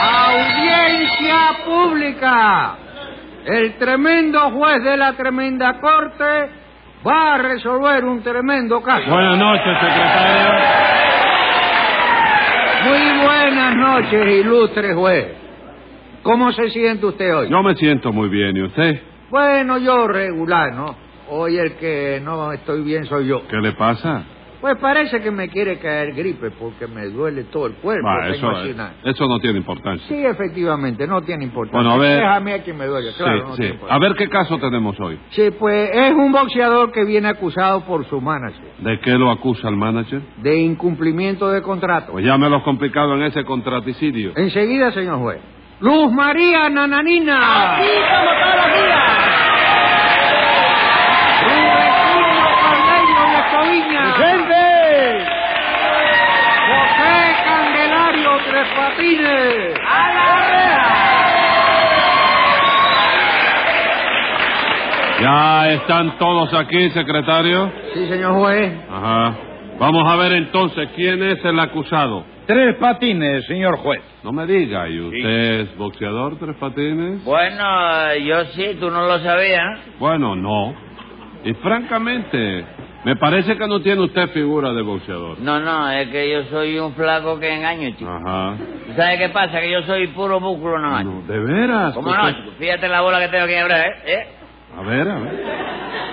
Audiencia pública. El tremendo juez de la tremenda corte va a resolver un tremendo caso. Buenas noches, secretario. Muy buenas noches, ilustre juez. ¿Cómo se siente usted hoy? Yo me siento muy bien, ¿y usted? Bueno, yo regular, ¿no? Hoy el que no estoy bien soy yo. ¿Qué le pasa? Pues parece que me quiere caer gripe porque me duele todo el cuerpo. Ah, eso, no tiene importancia. Sí, efectivamente, no tiene importancia. Bueno, a ver. Déjame a quien me duele, claro. sí, no sí. tiene A ver qué caso tenemos hoy. Sí, pues es un boxeador que viene acusado por su manager ¿De qué lo acusa el manager? de incumplimiento de contrato. Pues ya me lo complicado en ese contraticidio. Enseguida, señor juez. Luz María Nananina. Así como todos los días. Tres Patines. ¡A la ¿Ya están todos aquí, secretario? Sí, señor juez. Ajá. Vamos a ver entonces quién es el acusado. Tres patines, señor juez. No me diga, ¿y usted es boxeador, Tres Patines? Bueno, yo sí, tú no lo sabías. Bueno, no. Y francamente, me parece que no tiene usted figura de boxeador. No, no, es que yo soy un flaco que engaño, chico. Ajá. ¿Tú sabes qué pasa? Que yo soy puro músculo nomás. No, ¿De veras? ¿Cómo Pues, no, chico? Fíjate la bola que tengo aquí ahora, ¿eh? ¿eh? A ver, a ver.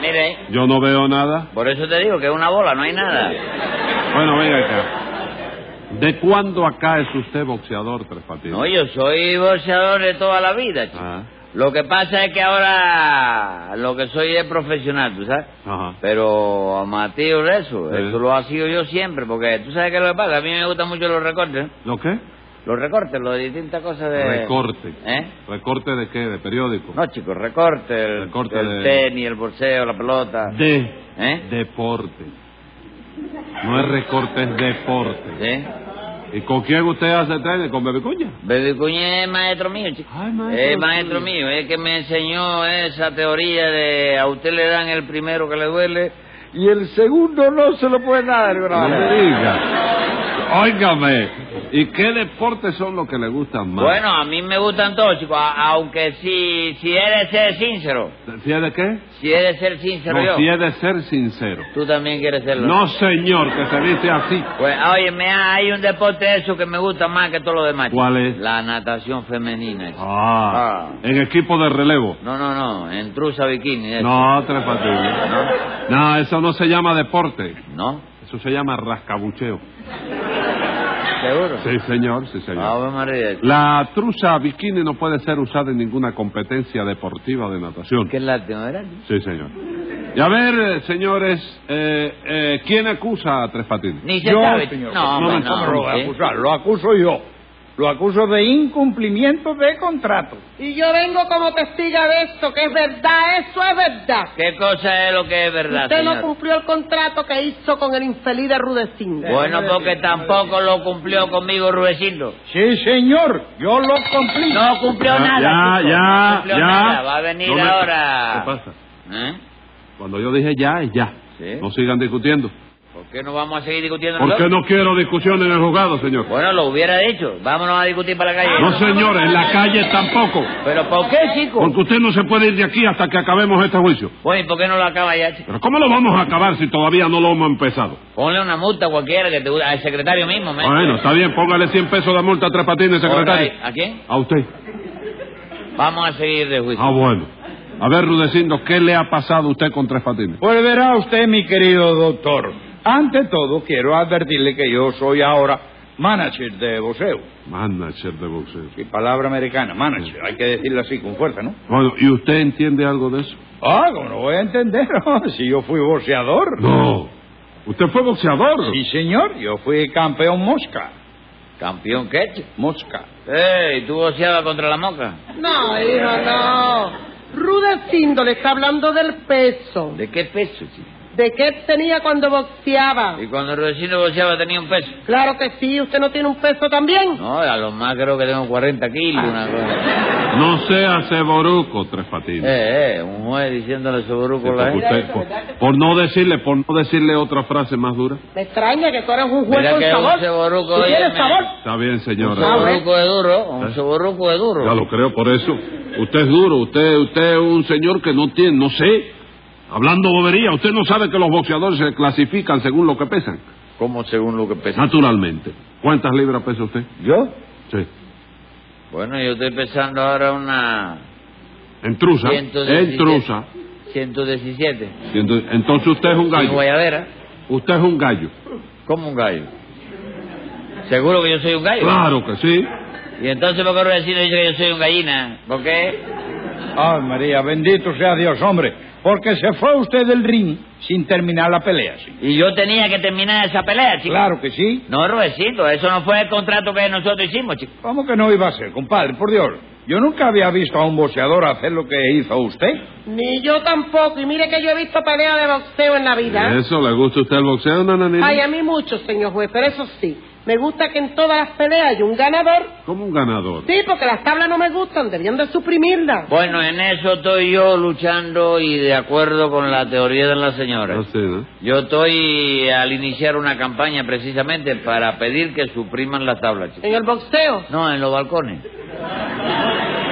Mire, Yo no veo nada. por eso te digo que es una bola, no hay nada. Bueno, venga acá. ¿De cuándo acá es usted boxeador, Tres Patines? No, yo soy boxeador de toda la vida, chico. Ah, Lo que pasa es que ahora lo que soy es profesional, ¿tú sabes? ajá. Pero amateur eso, eso lo ha sido yo siempre, porque tú sabes qué es lo que pasa, a mí me gustan mucho los recortes, ¿eh? ¿Lo qué? los recortes, los de distintas cosas de... Recorte. ¿Eh? ¿Recorte de qué? ¿De periódico? No, chicos, recorte, el, Recorte el de- tenis, el bolseo, la pelota. De ¿Eh? deporte. No es recorte, es deporte. ¿Sí? ¿Y con quién usted hace tenis? ¿Con Bebicuña? Baby Cuña es maestro mío, chico. Ay, maestro Es maestro mío, es que me enseñó esa teoría de a usted le dan el primero que le duele y el segundo no se lo puede dar. No me diga. Óigame, ¿y qué deportes son los que le gustan más? Bueno, a mí me gustan todos, chicos, a- aunque si, si he de ser sincero, ¿Si es de qué? si he de ser sincero No, si es de ser sincero. tú también quieres serlo. No, señor, que se dice así. Pues, oye, me hay un deporte eso que me gusta más que todo lo demás. chico. ¿Cuál es? La natación femenina. chico. Ah, Ah. en equipo de relevo. No, no, no, en trusa bikini. eso. No, Tres Patines. No, eso no se llama deporte. ¿No? Eso se llama rascabucheo. ¿Seguro? Sí, señor, sí, señor. Ave María. La truza bikini no puede ser usada en ninguna competencia deportiva de natación. Qué lástima, ¿verdad? Sí, señor. Y a ver, eh, señores, eh, eh, ¿quién acusa a Tres Patines? Ni se Yo, sabe. señor. No, No hombre, me- no. ¿Cómo lo voy a ¿sí? acusar? Lo acuso yo. Lo acuso de incumplimiento de contrato. Y yo vengo como testiga de esto, que es verdad, eso es verdad. ¿Qué cosa es lo que es verdad, Usted no cumplió el contrato que hizo con el infeliz de Rudecindo. Bueno, porque tampoco lo cumplió conmigo Rubecindo. Sí, señor. Yo lo cumplí. No cumplió Ya, nada. ya, ya, no cumplió ya. nada. Va a venir No me- ahora. ¿Qué pasa? ¿Eh? Cuando yo dije ya, es ya. Sí. No sigan discutiendo. ¿Por qué no vamos a seguir discutiendo Porque nosotros? no quiero discusión en el juzgado, señor. Bueno, lo hubiera dicho. Vámonos a discutir para la calle. No, señor, en la calle tampoco. ¿Pero por qué, chico? Porque usted no se puede ir de aquí hasta que acabemos este juicio. Bueno, ¿y por qué no lo acaba ya, chico? Pero ¿cómo lo vamos a acabar si todavía no lo hemos empezado? Ponle una multa a cualquiera que te guste. Al secretario mismo, ¿me? Bueno, está bien, póngale 100 pesos de multa a Tres Patines, secretario. ¿A quién? A usted. Vamos a seguir de juicio. Ah, bueno. A ver, Rudecindo, ¿qué le ha pasado a usted con Tres Patines? Pues verá usted, mi querido doctor. Ante todo, quiero advertirle que yo soy ahora manager de boxeo. Manager de boxeo. Sí, palabra americana, manager. Hay que decirlo así, con fuerza, ¿no? Bueno, ¿y usted entiende algo de eso? Ah, ¿cómo no voy a entender? si yo fui boxeador. No. ¿Usted fue boxeador? Sí, señor. Yo fui campeón mosca. ¿Campeón qué? Mosca. Ey, ¿tú boxeabas contra la moca? No, hijo, no. Rudecindo le está hablando del peso. ¿De qué peso, chico? ¿De qué tenía cuando boxeaba? Y cuando el vecino boxeaba tenía un peso. Claro que sí, ¿usted no tiene un peso también? No, a lo más creo que tengo 40 kilos, una cosa. No sea ceboruco, Tres Patines. Eh, eh, un juez diciéndole Sí, con la gente. usted- por, por no decirle, por no decirle otra frase más dura. Me extraña que tú eres un juez Mira con que un sabor. ceboruco, ¿Tú tienes sabor? Está bien, Un señora. soborruco de duro, un ¿Eh? de duro. Ya lo creo, por eso. Usted es duro, usted, usted es un señor que no tiene, no sé. Hablando bobería, usted no sabe que los boxeadores se clasifican según lo que pesan. ¿Cómo según lo que pesa? Naturalmente. ¿Cuántas libras pesa usted? ¿Yo? Sí. Bueno, yo estoy pesando ahora una... Entrusa. 117. Entrusa. 117. Ciento- Entonces usted es un Sin gallo. guayabera. Usted es un gallo. ¿Cómo un gallo? ¿Seguro que yo soy un gallo? Claro que sí. ¿Y entonces por qué Rudecindo dice que yo soy un gallina? ¿Por qué? Ay, María, bendito sea Dios, hombre. Porque se fue usted del ring sin terminar la pelea, sí. Y yo tenía que terminar esa pelea, chico. Claro que sí. No, Rudecindo, eso no fue el contrato que nosotros hicimos, chico. ¿Cómo que no iba a ser, compadre? Por Dios. Yo nunca había visto a un boxeador hacer lo que hizo usted. Ni yo tampoco. Y mire que yo he visto peleas de boxeo en la vida. ¿Eso le gusta a usted el boxeo, nananina? Ay, a mí mucho, señor juez, pero eso sí. Me gusta que en todas las peleas haya un ganador. Como un ganador. Sí, porque las tablas no me gustan, debían de suprimirlas. Bueno, en eso estoy yo luchando y de acuerdo con la teoría de la señora. ¿no? Yo estoy al iniciar una campaña precisamente para pedir que supriman las tablas, chico. En el boxeo. No, en los balcones.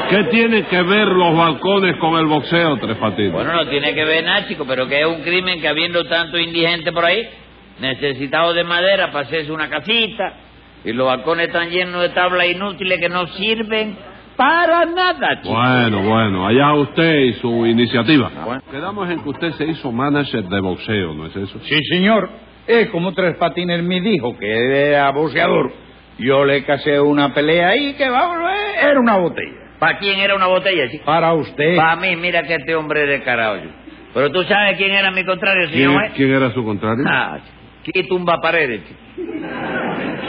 ¿Qué tiene que ver los balcones con el boxeo, Tres Patines? Bueno, no tiene que ver nada, chico, pero que es un crimen que habiendo tanto indigente por ahí, necesitado de madera para hacerse una casita, y los balcones están llenos de tablas inútiles que no sirven para nada, chico. Bueno, bueno, allá usted y su iniciativa. Ah, bueno. Quedamos en que usted se hizo manager de boxeo, ¿no es eso? Sí, señor. Es como Tres Patines me dijo que era boxeador. Yo le casé una pelea ahí que, vamos, eh, era una botella. ¿Para quién era una botella, chico? Para usted. Para mí, mira que este hombre es descarado, chico. Pero tú sabes quién era mi contrario, ¿Quién, señor. juez? quién era su contrario? Ah, ¿Qué tumba paredes, chico?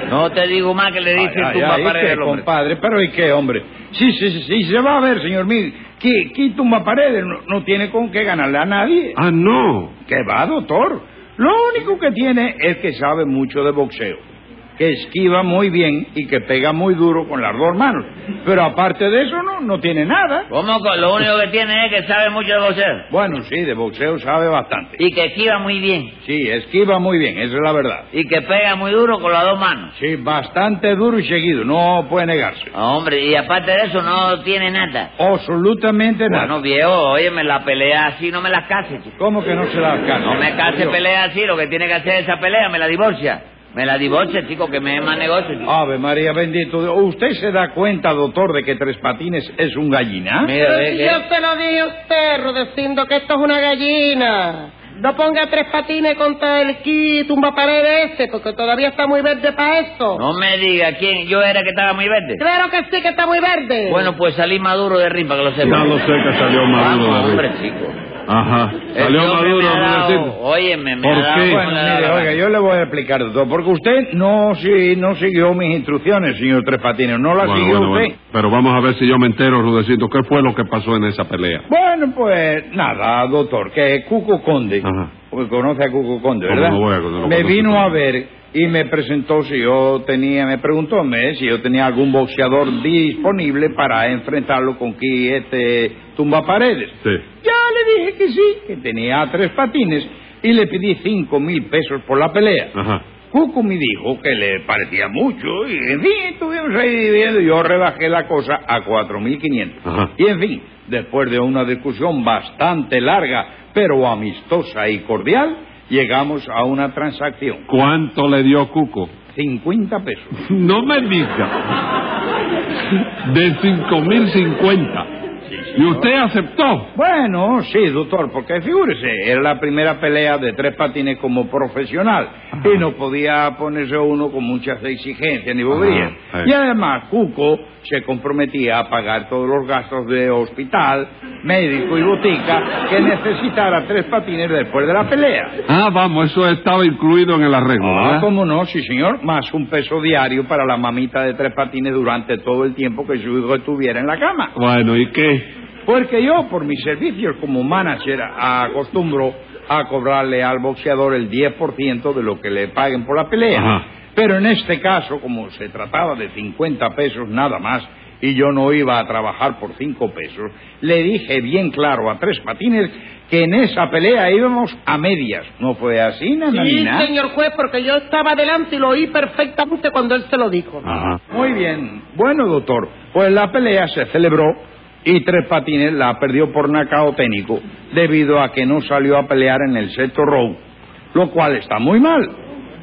No te digo más que le dice Ay, tumba ay, paredes ¿qué, al hombre. compadre? ¿Pero y qué, hombre? Sí, sí, sí, sí, se va a ver, señor Mil. ¿Qué, qué tumba paredes? No, no tiene con qué ganarle a nadie. Ah, no. ¿Qué va, doctor? Lo único que tiene es que sabe mucho de boxeo. Que esquiva muy bien y que pega muy duro con las dos manos. Pero aparte de eso, no, no tiene nada. ¿Cómo? que Lo único que tiene es que sabe mucho de boxeo. Bueno, sí, de boxeo sabe bastante. Y que esquiva muy bien. Sí, esquiva muy bien, esa es la verdad. Y que pega muy duro con las dos manos. Sí, bastante duro y seguido, no puede negarse. Hombre, y aparte de eso no tiene nada. Absolutamente nada. Bueno, viejo, óyeme, la pelea así no me las case, chico. ¿Cómo que no se la alcanza? No me case pelea así, lo que tiene que hacer esa pelea, me la divorcia. Me la divorcia, chico, que me es más negocio. chico. Ave María bendito. Dios. ¿Usted se da cuenta, doctor, de que Tres Patines es un gallina? Mira, Pero ve si que- yo se lo dije a usted, Rudecindo, que esto es una gallina. No ponga tres patines contra el ki tumba pared ese, porque todavía está muy verde para eso. No me diga quién, yo era que estaba muy verde. Claro que sí que está muy verde. Bueno, pues salí maduro de rimba, que lo sepa. Ya lo sé que salió maduro Vamos, de hombre, chico. Ajá. Salió maduro, me ha dado-. Óyeme, me ¿Por ha dado Bueno, mire, la oiga, yo le voy a explicar, doctor, porque usted no, si- no siguió mis instrucciones, señor Tres Patines, no las Bueno, siguió bueno, usted. bueno. Pero vamos a ver si yo me entero, Rudecindo. ¿Qué fue lo que pasó en esa pelea? Bueno, pues nada, doctor, que Cuco Conde, Ajá. porque conoce a Cuco Conde, ¿Cómo ¿verdad? no voy a conocer? Lo me vino todo. a ver y me presentó si yo tenía, me preguntó me, si yo tenía algún boxeador disponible para enfrentarlo con que este tumba paredes. Sí. Ya dije que sí, que tenía tres patines y le pedí cinco mil pesos por la pelea. Ajá. Cuco me dijo que le parecía mucho y en fin, estuvimos ahí dividiendo y yo rebajé la cosa a cuatro mil quinientos. Ajá. Y en fin, después de una discusión bastante larga, pero amistosa y cordial, llegamos a una transacción. ¿Cuánto le dio Cuco? 50 pesos. No me diga. De cinco mil cincuenta. ¿Y usted aceptó? Bueno, sí, doctor, porque figúrese, era la primera pelea de tres patines como profesional y no podía ponerse uno con muchas exigencias ni boberías. Ajá, sí. Y además, Cuco se comprometía a pagar todos los gastos de hospital, médico y botica que necesitara tres patines después de la pelea. Ah, vamos, eso estaba incluido en el arreglo, Ah, ¿verdad? cómo no, sí, señor. Más un peso diario para la mamita de tres patines durante todo el tiempo que su hijo estuviera en la cama. Bueno, ¿y qué? Porque yo, por mis servicios como manager, acostumbro a cobrarle al boxeador el 10% de lo que le paguen por la pelea. Ajá. Pero en este caso, como se trataba de 50 pesos nada más, y yo no iba a trabajar por cinco pesos, le dije bien claro a Tres Patines que en esa pelea íbamos a medias. ¿No fue así, Sí, Nananina? señor juez, porque yo estaba delante y lo oí perfectamente cuando él se lo dijo. Ajá. Muy bien. Bueno, doctor, pues la pelea se celebró y Tres Patines la perdió por nacao técnico debido a que no salió a pelear en el sexto round, lo cual está muy mal.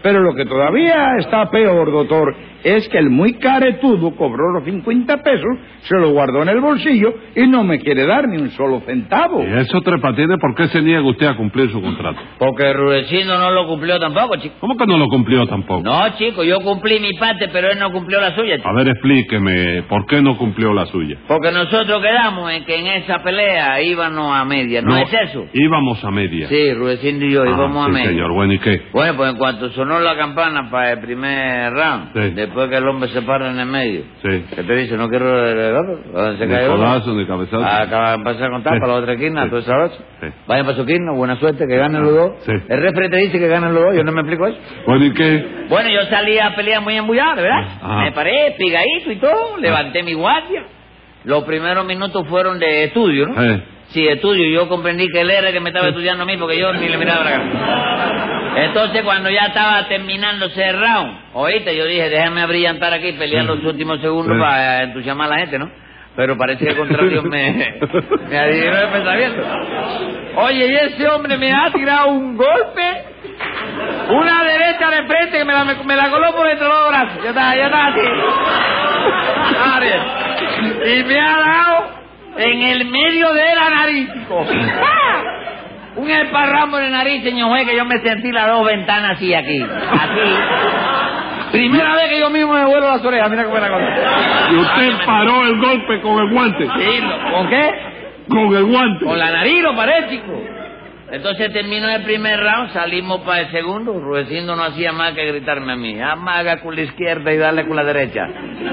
Pero lo que todavía está peor, doctor, es que el muy caretudo cobró los 50 pesos, se lo guardó en el bolsillo y no me quiere dar ni un solo centavo. ¿Y eso, Tres Patines, por qué se niega usted a cumplir su contrato? Porque Rudecindo no lo cumplió tampoco, chico. ¿Cómo que no lo cumplió tampoco? No, chico, yo cumplí mi parte, pero él no cumplió la suya, chico. A ver, explíqueme, ¿por qué no cumplió la suya? Porque nosotros quedamos en que en esa pelea íbamos a media, ¿no, es eso? Íbamos a media. Sí, Rudecindo y yo Ah, íbamos a sí, media. señor. Bueno, ¿y qué? Bueno, pues en cuanto sonó la campana para el primer round, Sí. Después que el hombre se para en el medio, Sí. ¿qué te dice? No quiero... ¿Dónde se cayó? codazo, ni cabezazo. Acaba de pasar a contar Sí. para la otra esquina, Sí. tú sabes. Sí. Vayan para su esquina, buena suerte, que ganen los dos. El refri te dice que ganen los dos, yo no me explico eso. Bueno, ¿y qué? Bueno, yo salí a pelear muy embullado, ¿verdad? Ajá. Me paré pigadito y todo, levanté mi guardia. Los primeros minutos fueron de estudio, ¿no? Sí, estudio. Yo comprendí que él era el que me estaba estudiando a mí porque yo ni le miraba la cara. Entonces, cuando ya estaba terminándose el round, oíste, yo dije, déjame abrillantar aquí, pelear los últimos segundos Sí. para entusiasmar a la gente, ¿no? Pero parece que al contrario me, me adivinó el pensamiento. Oye, y ese hombre me ha tirado un golpe, una derecha de frente que me la, me la coló por entre los dos brazos. Ya está, ya está así. Y me ha dado en el medio de la nariz. ¡Ah! Un esparramo en la nariz, señor juez, que yo me sentí las dos ventanas así aquí. Así. Primera vez que yo mismo me vuelvo las orejas, mira cómo es la cosa. Y usted paró el golpe con el guante. Sí, ¿con qué? Con el guante. Con la nariz lo paré, chico. Entonces terminó el primer round, salimos para el segundo. Rudecindo no hacía más que gritarme a mí. Amaga con la izquierda y dale con la derecha.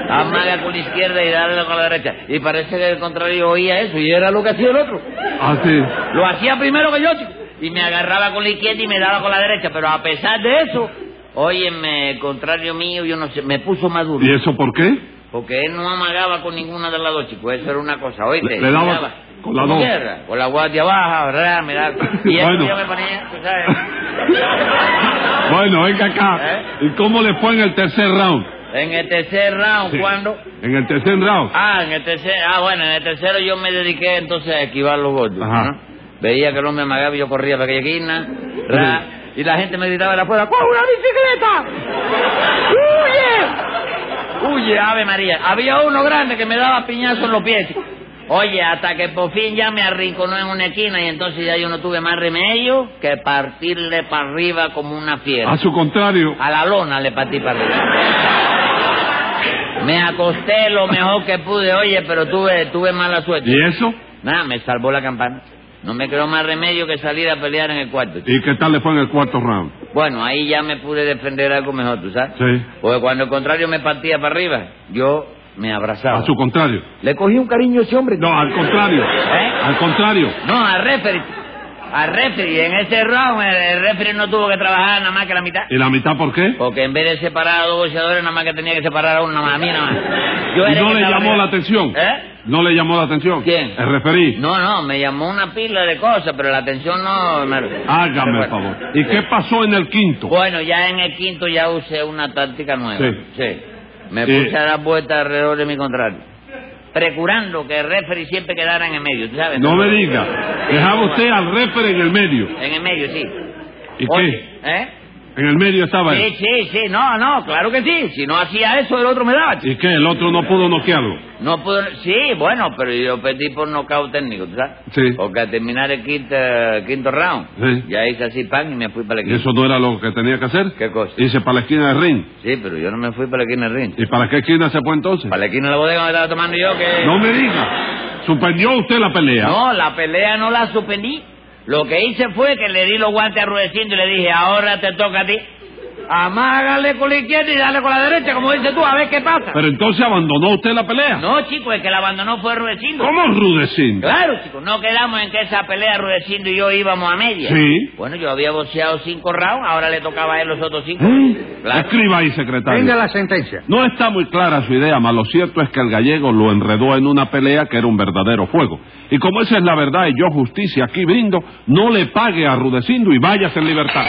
Amaga con la izquierda y dale con la derecha. Y parece que el contrario oía eso y era lo que hacía el otro. Ah, sí. Lo hacía primero que yo, chico. Y me agarraba con la izquierda y me daba con la derecha. Pero a pesar de eso, óyeme, el contrario mío, yo no sé, me puso más duro. ¿Y eso por qué? Porque él no amagaba con ninguna de las dos, chicos. Eso era una cosa, oíste. Le- le daba con ¿cómo dos. Con la guardia baja, ¿verdad? Mirá. Y eso Bueno. yo me ponía, tú sabes. Bueno, venga acá. ¿Eh? ¿Y cómo le fue en el tercer round? En el tercer round, Sí. ¿cuándo? En el tercer round. Ah, en el tercer, ah, bueno, en el tercero yo me dediqué entonces a esquivar los golpes. Ajá. ¿no? Veía que el hombre amagaba y yo corría para aquella esquina, ra, y la gente me gritaba de afuera, ¡coge una bicicleta! ¡Huye! ¡Huye, Ave María! Había uno grande que me daba piñazo en los pies. Oye, hasta que por fin ya me arrinconó en una esquina y entonces ya yo no tuve más remedio que partirle para arriba como una fiera. A su contrario. A la lona le partí para arriba. Me acosté lo mejor que pude, oye, pero tuve, tuve mala suerte. ¿Y eso? Nada, me salvó la campana. No me quedó más remedio que salir a pelear en el cuarto. ¿Y qué tal le fue en el cuarto round? Bueno, ahí ya me pude defender algo mejor, ¿tú sabes? Sí. Porque cuando el contrario me partía para arriba, yo me abrazaba. A su contrario. Le cogí un cariño a ese hombre. No, al contrario. ¿Eh? Al contrario. No, al referee. Al referee. En ese round el, referee no tuvo que trabajar nada más que la mitad. ¿Y la mitad por qué? Porque en vez de separar a dos boxeadores, nada más que tenía que separar a uno, nada más, a mí nada más. Yo ¿Y no le llamó arriba. la atención? ¿Eh? ¿No le llamó la atención? ¿Quién? El referí. No, no, me llamó una pila de cosas, pero la atención no... me- Hágame el favor. ¿Y qué pasó en el quinto? Bueno, ya en el quinto ya usé una táctica nueva. Sí. Me puse a dar vueltas alrededor de mi contrario. Procurando que el referee siempre quedara en el medio, ¿tú sabes? No me diga. Dejaba usted al referee en el medio. En el medio, sí. ¿Y Oye, qué? ¿eh? En el medio estaba Sí, él. sí, sí, no, no, claro que sí. Si no hacía eso, el otro me daba. ¿Y qué? ¿El otro no pudo noquearlo? No pudo, sí, bueno, pero yo perdí por nocaut técnico, ¿tú sabes? Sí. Porque al terminar el quinto, quinto round, Sí. ya hice así pan y me fui para la ¿Y esquina. eso no era lo que tenía que hacer? ¿Qué cosa? Hice para la esquina del ring. Sí, pero yo no me fui para la esquina del ring. ¿Y para qué esquina se fue entonces? Para la esquina de la bodega donde estaba tomando yo que... No me diga. ¿Suspendió usted la pelea? No, la pelea no la suspendí. Lo que hice fue que le di los guantes a y le dije, ahora te toca a ti. Amágale con la izquierda y dale con la derecha, como dices tú, a ver qué pasa. Pero entonces abandonó usted la pelea. No, chico, el que la abandonó fue Rudecindo. ¿Cómo Rudecindo? Claro, chico, no quedamos en que esa pelea Rudecindo y yo íbamos a media. Sí. Bueno, yo había boxeado cinco rounds, ahora le tocaba a él los otros cinco. ¿Eh? Claro. Escriba ahí, secretario. Venga la sentencia. No está muy clara su idea, mas lo cierto es que el gallego lo enredó en una pelea que era un verdadero fuego. Y como esa es la verdad y yo justicia aquí brindo, no le pague a Rudecindo y váyase en libertad.